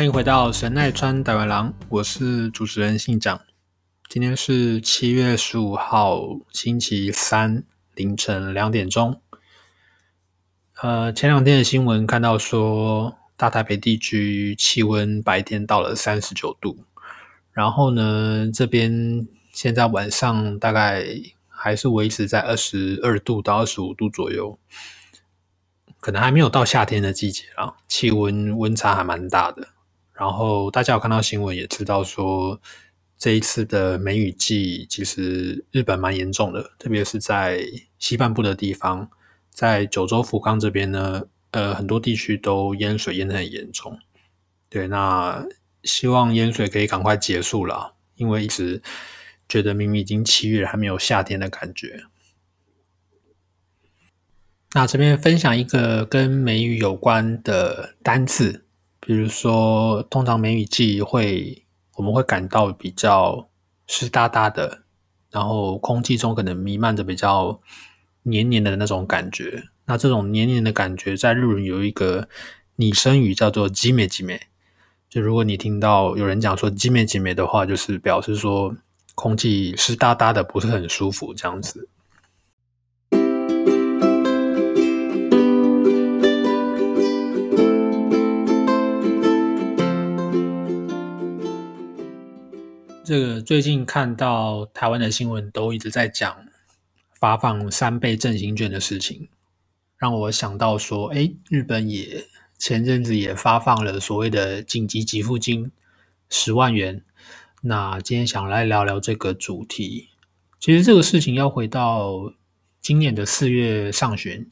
欢迎回到神奈川台湾郎，我是主持人信长。今天是七月十五号星期三凌晨两点钟。呃，前两天的新闻看到说，大台北地区气温白天到了三十九度，然后呢，这边现在晚上大概还是维持在二十二度到二十五度左右，可能还没有到夏天的季节啊，气温温差还蛮大的。然后大家有看到新闻，也知道说这一次的梅雨季其实日本蛮严重的，特别是在西半部的地方，在九州福冈这边呢，呃，很多地区都淹水淹得很严重。对，那希望淹水可以赶快结束了，因为一直觉得明明已经七月，还没有夏天的感觉。那这边分享一个跟梅雨有关的单字。比如说，通常梅雨季会，我们会感到比较湿哒哒的，然后空气中可能弥漫着比较黏黏的那种感觉。那这种黏黏的感觉，在日文有一个拟声语叫做“吉美吉美”。就如果你听到有人讲说“吉美吉美”的话，就是表示说空气湿哒哒的，不是很舒服这样子。最近看到台湾的新闻都一直在讲发放三倍振兴券的事情，让我想到说，哎，日本也前阵子也发放了所谓的紧急给付金十万元。那今天想来聊聊这个主题。其实这个事情要回到今年的四月上旬，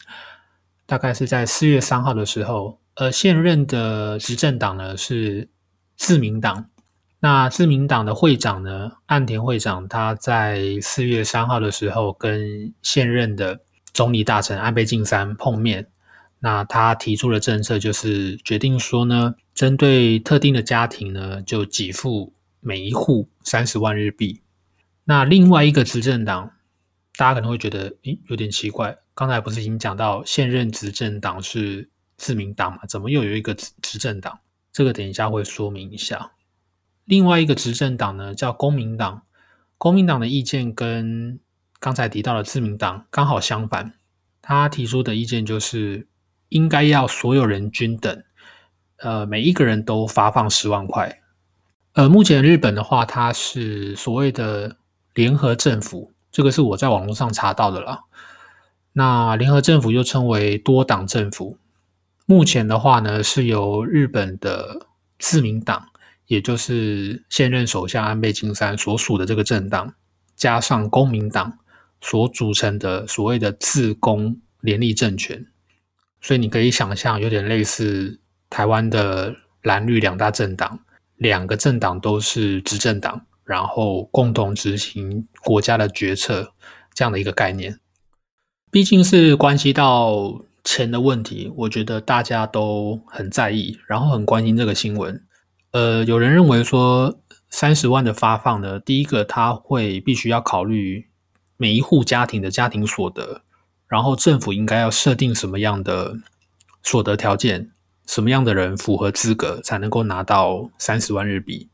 大概是在四月三号的时候，呃，现任的执政党呢是自民党。那自民党的会长呢？岸田会长他在四月三号的时候跟现任的总理大臣安倍晋三碰面。那他提出的政策就是决定说呢，针对特定的家庭呢，就给付每一户三十万日币。那另外一个执政党，大家可能会觉得，诶，有点奇怪。刚才不是已经讲到现任执政党是自民党嘛？怎么又有一个执执政党？这个等一下会说明一下。另外一个执政党呢，叫公民党。公民党的意见跟刚才提到的自民党刚好相反。他提出的意见就是，应该要所有人均等，呃，每一个人都发放十万块。呃，目前日本的话，它是所谓的联合政府，这个是我在网络上查到的啦。那联合政府又称为多党政府。目前的话呢，是由日本的自民党。也就是现任首相安倍晋三所属的这个政党，加上公民党所组成的所谓的自公联立政权，所以你可以想象，有点类似台湾的蓝绿两大政党，两个政党都是执政党，然后共同执行国家的决策这样的一个概念。毕竟是关系到钱的问题，我觉得大家都很在意，然后很关心这个新闻。呃，有人认为说三十万的发放呢，第一个他会必须要考虑每一户家庭的家庭所得，然后政府应该要设定什么样的所得条件，什么样的人符合资格才能够拿到三十万日币。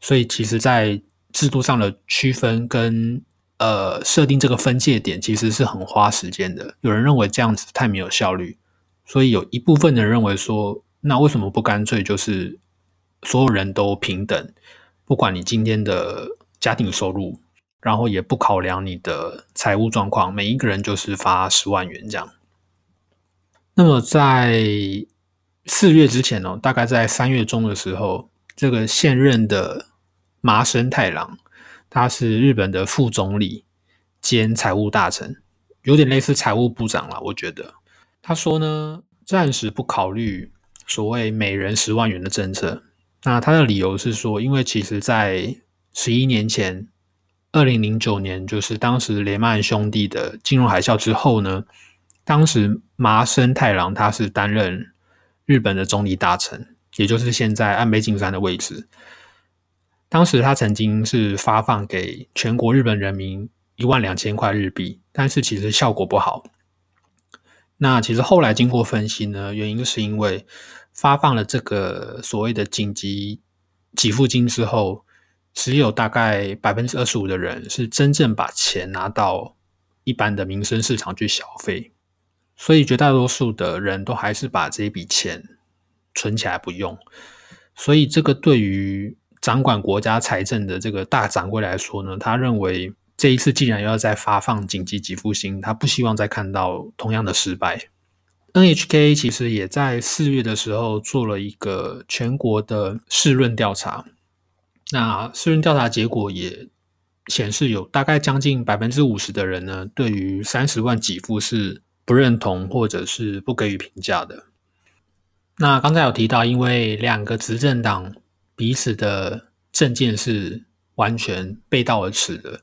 所以，其实，在制度上的区分跟呃设定这个分界点，其实是很花时间的。有人认为这样子太没有效率，所以有一部分人认为说，那为什么不干脆就是？所有人都平等，不管你今天的家庭收入，然后也不考量你的财务状况，每一个人就是发十万元这样。那么在四月之前哦，大概在三月中的时候，这个现任的麻生太郎，他是日本的副总理兼财务大臣，有点类似财务部长了。我觉得他说呢，暂时不考虑所谓每人十万元的政策。那他的理由是说，因为其实在十一年前，二零零九年，就是当时雷曼兄弟的金融海啸之后呢，当时麻生太郎他是担任。日本的总理大臣，也就是现在安倍晋三的位置。当时他曾经是发放给全国日本人民一万两千块日币，但是其实效果不好。那其实后来经过分析呢，原因是因为发放了这个所谓的紧急给付金之后，只有大概百分之二十五的人是真正把钱拿到一般的民生市场去消费。所以绝大多数的人都还是把这一笔钱存起来不用，所以这个对于掌管国家财政的这个大掌柜来说呢，他认为这一次既然要再发放紧急给付金，他不希望再看到同样的失败。NHK 其实也在四月的时候做了一个全国的试论调查，那试论调查结果也显示有大概将近百分之五十的人呢，对于三十万给付是。不认同或者是不给予评价的。那刚才有提到，因为两个执政党彼此的政见是完全背道而驰的，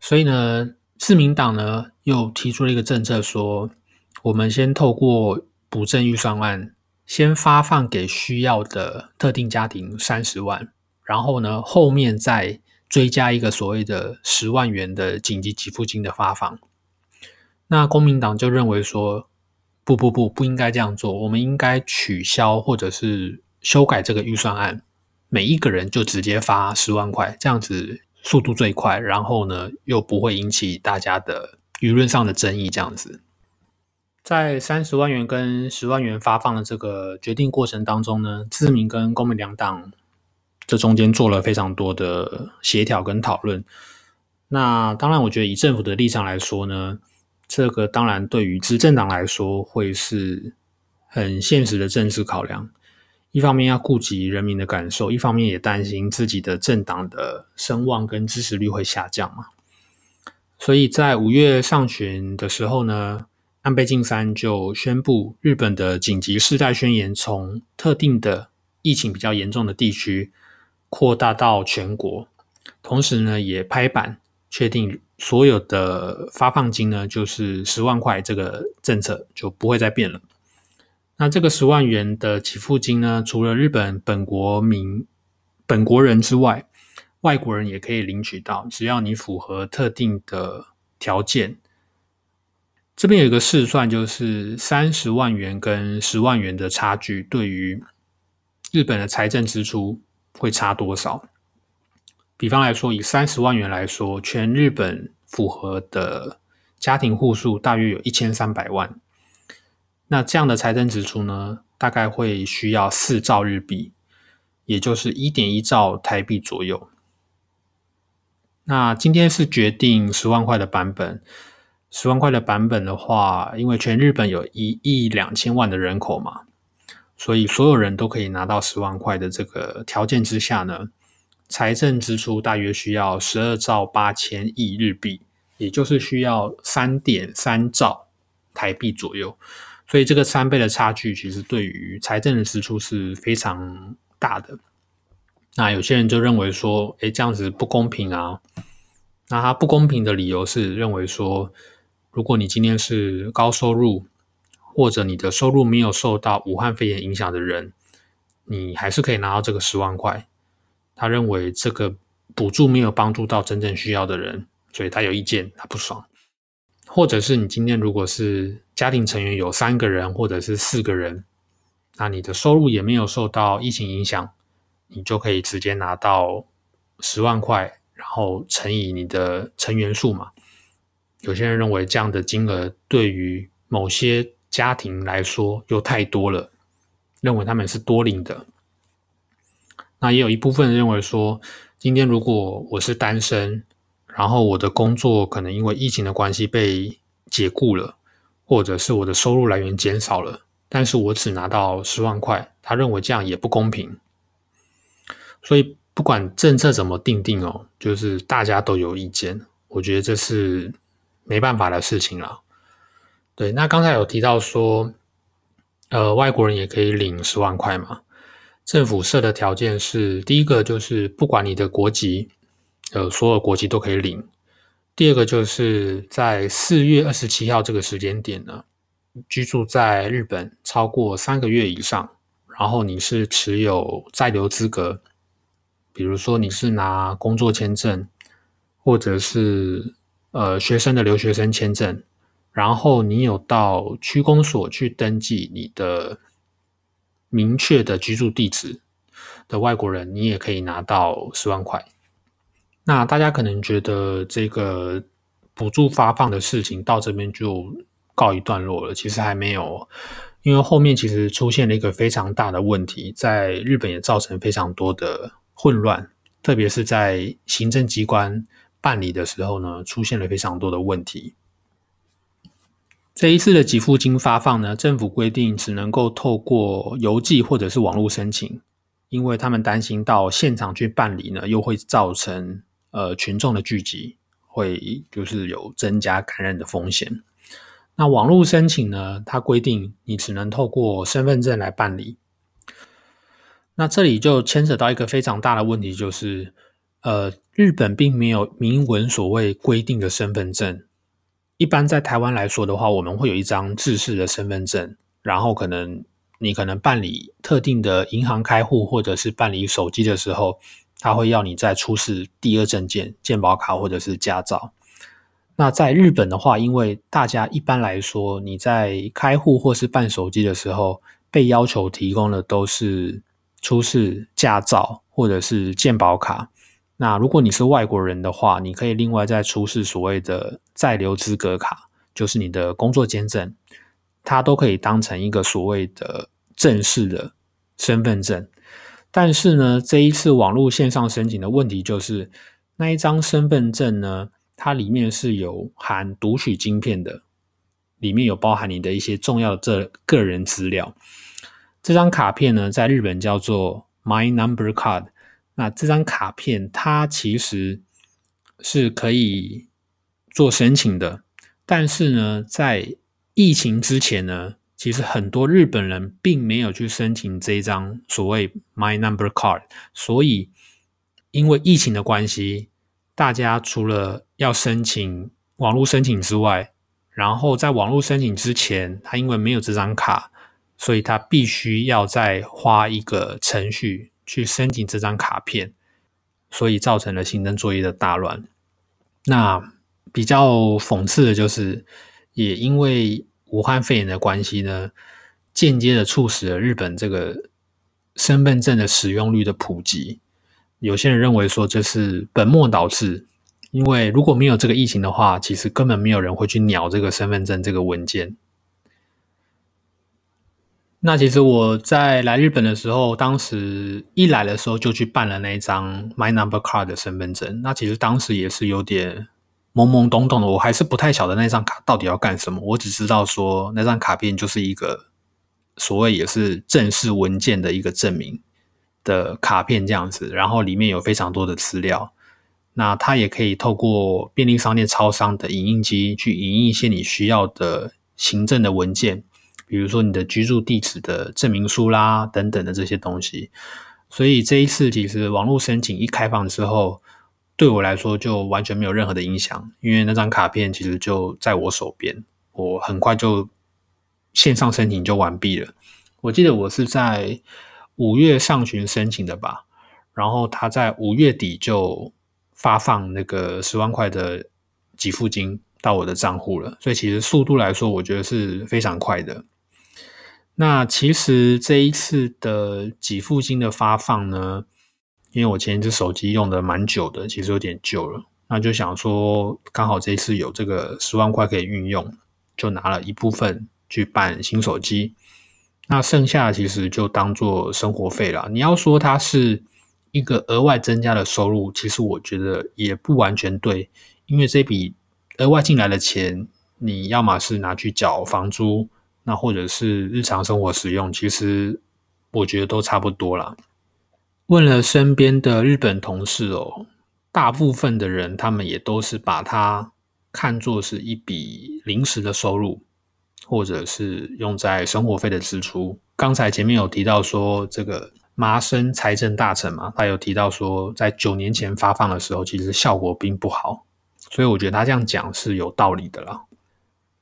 所以呢，自民党呢又提出了一个政策，说我们先透过补正预算案，先发放给需要的特定家庭三十万，然后呢，后面再追加一个所谓的十万元的紧急给付金的发放。那公民党就认为说，不不不，不应该这样做。我们应该取消或者是修改这个预算案，每一个人就直接发十万块，这样子速度最快，然后呢又不会引起大家的舆论上的争议。这样子，在三十万元跟十万元发放的这个决定过程当中呢，自民跟公民两党这中间做了非常多的协调跟讨论。那当然，我觉得以政府的立场来说呢。这个当然对于执政党来说会是很现实的政治考量，一方面要顾及人民的感受，一方面也担心自己的政党的声望跟支持率会下降嘛。所以在五月上旬的时候呢，安倍晋三就宣布日本的紧急事态宣言从特定的疫情比较严重的地区扩大到全国，同时呢也拍板确定。所有的发放金呢，就是十万块，这个政策就不会再变了。那这个十万元的给付金呢，除了日本本国民、本国人之外，外国人也可以领取到，只要你符合特定的条件。这边有一个试算，就是三十万元跟十万元的差距，对于日本的财政支出会差多少？比方来说，以三十万元来说，全日本符合的家庭户数大约有一千三百万。那这样的财政支出呢，大概会需要四兆日币，也就是一点一兆台币左右。那今天是决定十万块的版本，十万块的版本的话，因为全日本有一亿两千万的人口嘛，所以所有人都可以拿到十万块的这个条件之下呢。财政支出大约需要十二兆八千亿日币，也就是需要三点三兆台币左右。所以这个三倍的差距，其实对于财政的支出是非常大的。那有些人就认为说，哎，这样子不公平啊。那他不公平的理由是认为说，如果你今天是高收入，或者你的收入没有受到武汉肺炎影响的人，你还是可以拿到这个十万块。他认为这个补助没有帮助到真正需要的人，所以他有意见，他不爽。或者是你今天如果是家庭成员有三个人或者是四个人，那你的收入也没有受到疫情影响，你就可以直接拿到十万块，然后乘以你的成员数嘛。有些人认为这样的金额对于某些家庭来说又太多了，认为他们是多领的。那也有一部分认为说，今天如果我是单身，然后我的工作可能因为疫情的关系被解雇了，或者是我的收入来源减少了，但是我只拿到十万块，他认为这样也不公平。所以不管政策怎么定定哦，就是大家都有意见，我觉得这是没办法的事情了。对，那刚才有提到说，呃，外国人也可以领十万块嘛？政府设的条件是，第一个就是不管你的国籍，呃，所有国籍都可以领；第二个就是在四月二十七号这个时间点呢，居住在日本超过三个月以上，然后你是持有在留资格。比如说你是拿工作签证，或者是呃学生的留学生签证，然后你有到区公所去登记你的明确的居住地址的外国人，你也可以拿到十万块。那大家可能觉得这个补助发放的事情到这边就告一段落了，其实还没有，因为后面其实出现了一个非常大的问题，在日本也造成非常多的。混乱，特别是在行政机关办理的时候呢，出现了非常多的问题。这一次的给付金发放呢，政府规定只能够透过邮寄或者是网络申请，因为他们担心到现场去办理呢，又会造成呃群众的聚集，会就是有增加感染的风险。那网络申请呢，它规定你只能透过身份证来办理。那这里就牵扯到一个非常大的问题，就是，呃，日本并没有明文所谓规定的身份证。一般在台湾来说的话，我们会有一张制式的身份证，然后可能你可能办理特定的银行开户或者是办理手机的时候，他会要你再出示第二证件、健保卡或者是驾照。那在日本的话，因为大家一般来说你在开户或是办手机的时候，被要求提供的都是。出示驾照或者是健保卡。那如果你是外国人的话，你可以另外再出示所谓的在留资格卡，就是你的工作签证，它都可以当成一个所谓的正式的身份证。但是呢，这一次网络线上申请的问题就是，那一张身份证呢，它里面是有含读取晶片的，里面有包含你的一些重要的这个人资料。这张卡片呢，在日本叫做 My Number Card。那这张卡片它其实是可以做申请的，但是呢，在疫情之前呢，其实很多日本人并没有去申请这一张所谓 My Number Card。所以，因为疫情的关系，大家除了要申请网络申请之外，然后在网络申请之前，他因为没有这张卡。所以他必须要再花一个程序去申请这张卡片，所以造成了行政作业的大乱。那比较讽刺的就是，也因为武汉肺炎的关系呢，间接的促使了日本这个身份证的使用率的普及。有些人认为说这是本末倒置，因为如果没有这个疫情的话，其实根本没有人会去鸟这个身份证这个文件。那其实我在来日本的时候，当时一来的时候就去办了那一张 My Number Card 的身份证。那其实当时也是有点懵懵懂懂的，我还是不太晓得那张卡到底要干什么。我只知道说那张卡片就是一个所谓也是正式文件的一个证明的卡片这样子，然后里面有非常多的资料。那它也可以透过便利商店、超商的影印机去影印一些你需要的行政的文件。比如说你的居住地址的证明书啦，等等的这些东西，所以这一次其实网络申请一开放之后，对我来说就完全没有任何的影响，因为那张卡片其实就在我手边，我很快就线上申请就完毕了。我记得我是在五月上旬申请的吧，然后他在五月底就发放那个十万块的给付金到我的账户了，所以其实速度来说，我觉得是非常快的。那其实这一次的给付金的发放呢，因为我前一只手机用的蛮久的，其实有点旧了，那就想说刚好这一次有这个十万块可以运用，就拿了一部分去办新手机，那剩下其实就当做生活费了。你要说它是一个额外增加的收入，其实我觉得也不完全对，因为这笔额外进来的钱，你要么是拿去缴房租。那或者是日常生活使用，其实我觉得都差不多啦。问了身边的日本同事哦，大部分的人他们也都是把它看作是一笔临时的收入，或者是用在生活费的支出。刚才前面有提到说，这个麻生财政大臣嘛，他有提到说，在九年前发放的时候，其实效果并不好，所以我觉得他这样讲是有道理的啦。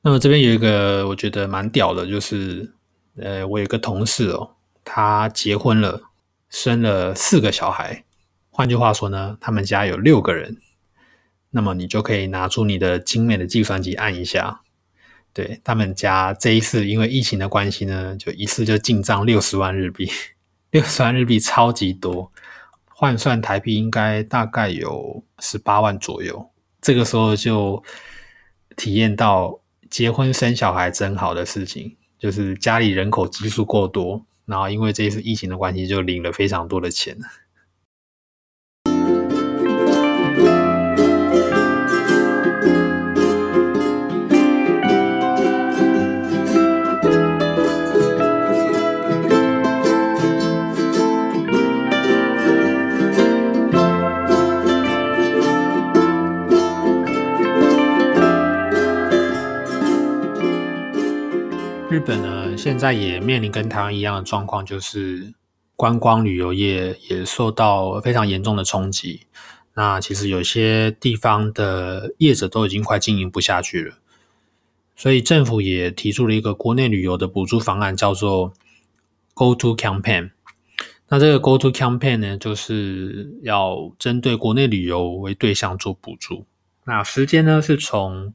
那么这边有一个我觉得蛮屌的，就是呃，我有个同事哦，他结婚了，生了四个小孩。换句话说呢，他们家有六个人。那么你就可以拿出你的精美的计算机按一下，对他们家这一次因为疫情的关系呢，就一次就进账六十万日币，六十万日币超级多，换算台币应该大概有十八万左右。这个时候就体验到。结婚生小孩真好的事情，就是家里人口基数过多，然后因为这次疫情的关系，就领了非常多的钱。日本呢，现在也面临跟台湾一样的状况，就是观光旅游业也受到非常严重的冲击。那其实有些地方的业者都已经快经营不下去了，所以政府也提出了一个国内旅游的补助方案，叫做 Go To Campaign。那这个 Go To Campaign 呢，就是要针对国内旅游为对象做补助。那时间呢，是从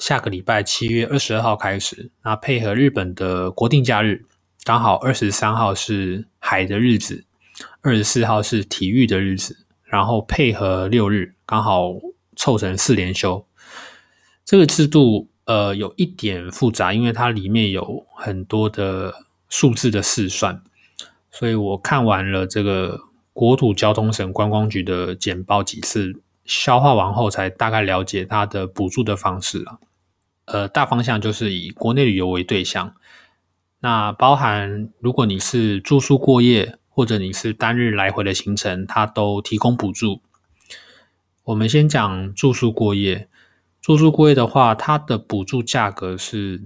下个礼拜七月二十二号开始，那配合日本的国定假日，刚好二十三号是海的日子，二十四号是体育的日子，然后配合六日，刚好凑成四连休。这个制度呃有一点复杂，因为它里面有很多的数字的试算，所以我看完了这个国土交通省观光局的简报几次，消化完后才大概了解它的补助的方式了。呃，大方向就是以国内旅游为对象，那包含如果你是住宿过夜，或者你是单日来回的行程，它都提供补助。我们先讲住宿过夜，住宿过夜的话，它的补助价格是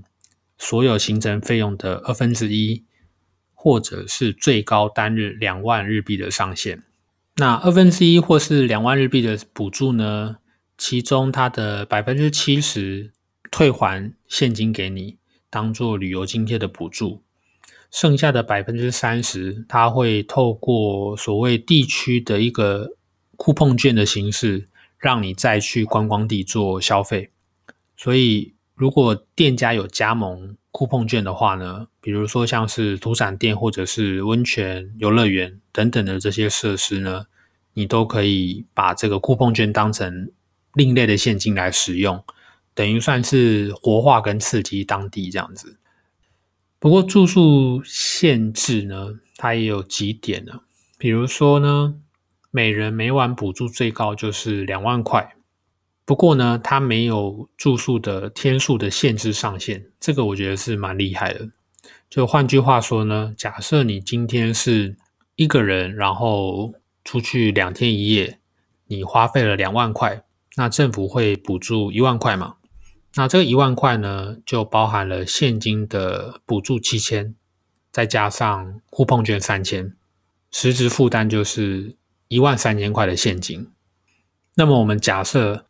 所有行程费用的二分之一，或者是最高单日两万日币的上限。那二分之一或是两万日币的补助呢？其中它的百分之七十。退还现金给你，当做旅游津贴的补助，剩下的百分之三十，它会透过所谓地区的一个酷碰券的形式，让你再去观光地做消费。所以，如果店家有加盟酷碰券的话呢，比如说像是土产店或者是温泉游乐园等等的这些设施呢，你都可以把这个酷碰券当成另类的现金来使用。等于算是活化跟刺激当地这样子，不过住宿限制呢，它也有几点呢。比如说呢，每人每晚补助最高就是两万块，不过呢，它没有住宿的天数的限制上限，这个我觉得是蛮厉害的。就换句话说呢，假设你今天是一个人，然后出去两天一夜，你花费了两万块，那政府会补助一万块嘛？那这个一万块呢，就包含了现金的补助七千，再加上互碰券三千，实质负担就是一万三千块的现金。那么我们假设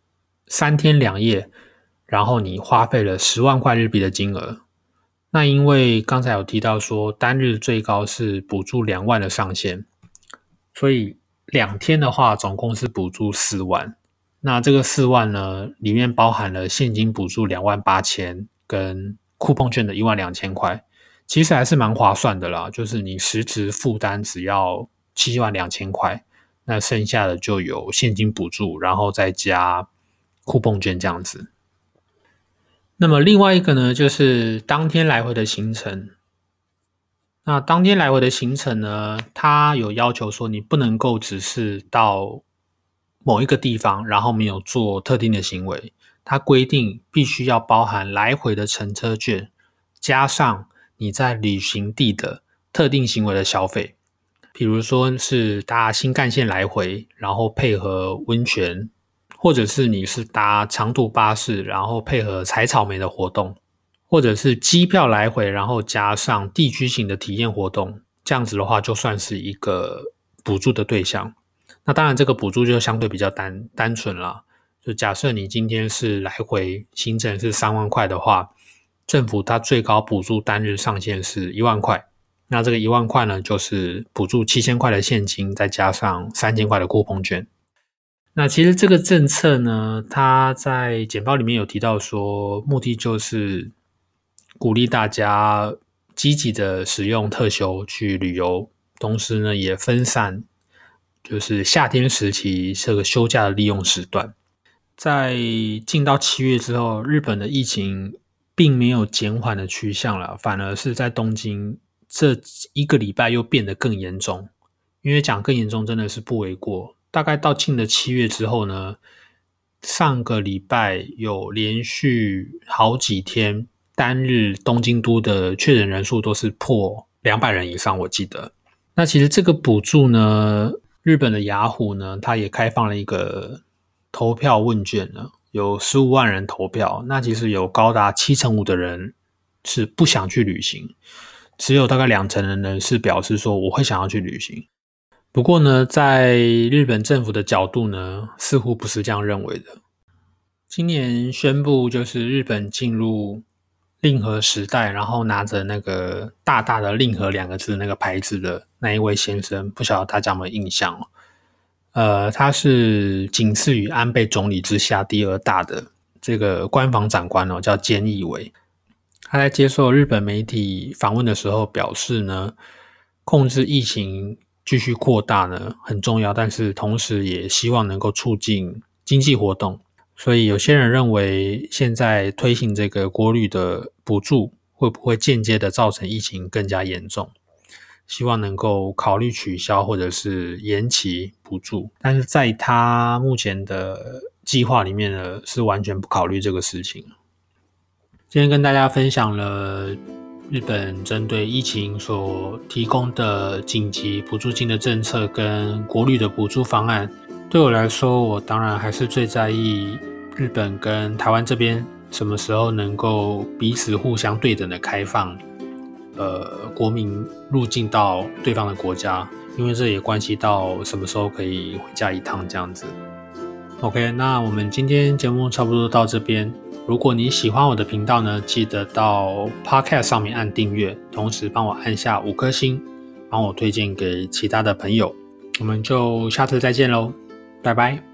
三天两夜，然后你花费了十万块日币的金额，那因为刚才有提到说单日最高是补助两万的上限，所以两天的话总共是补助四万。那这个四万呢，里面包含了现金补助两万八千，跟酷碰券的一万两千块，其实还是蛮划算的啦。就是你实质负担只要七万两千块，那剩下的就有现金补助，然后再加酷碰券这样子。那么另外一个呢，就是当天来回的行程。那当天来回的行程呢，它有要求说，你不能够只是到。某一个地方，然后没有做特定的行为，它规定必须要包含来回的乘车券，加上你在旅行地的特定行为的消费，比如说是搭新干线来回，然后配合温泉，或者是你是搭长途巴士，然后配合采草莓的活动，或者是机票来回，然后加上地区型的体验活动，这样子的话就算是一个补助的对象。那当然，这个补助就相对比较单单纯了。就假设你今天是来回行程是三万块的话，政府它最高补助单日上限是一万块。那这个一万块呢，就是补助七千块的现金，再加上三千块的 coupon 券。那其实这个政策呢，它在简报里面有提到说，目的就是鼓励大家积极的使用特休去旅游，同时呢，也分散就是夏天时期这个休假的利用时段。在进到七月之后，日本的疫情并没有减缓的趋向了，反而是在东京这一个礼拜又变得更严重。因为讲更严重真的是不为过。大概到进了七月之后呢，上个礼拜有连续好几天单日东京都的确诊人数都是破两百人以上，我记得。那其实这个补助呢，日本的雅虎呢，它也开放了一个。投票问卷呢，有十五万人投票，那其实有高达七成五的人是不想去旅行，只有大概两成的人是表示说我会想要去旅行。不过呢，在日本政府的角度呢，似乎不是这样认为的。今年宣布就是日本进入令和时代，然后拿着那个大大的“令和”两个字那个牌子的那一位先生，不晓得大家有没有印象哦？呃，他是仅次于安倍总理之下第二大的这个官房长官哦，叫菅义伟。他在接受日本媒体访问的时候表示呢，控制疫情继续扩大呢很重要，但是同时也希望能够促进经济活动。所以有些人认为，现在推行这个国旅的补助，会不会间接的造成疫情更加严重？希望能够考虑取消或者是延期补助，但是在他目前的计划里面呢，是完全不考虑这个事情。今天跟大家分享了日本针对疫情所提供的紧急补助金的政策跟国旅的补助方案。对我来说，我当然还是最在意日本跟台湾这边什么时候能够彼此互相对等的开放。呃，国民入境到对方的国家，因为这也关系到什么时候可以回家一趟这样子。OK，那我们今天节目差不多到这边。如果你喜欢我的频道呢，记得到 Podcast 上面按订阅，同时帮我按下五颗星，帮我推荐给其他的朋友。我们就下次再见喽，拜拜。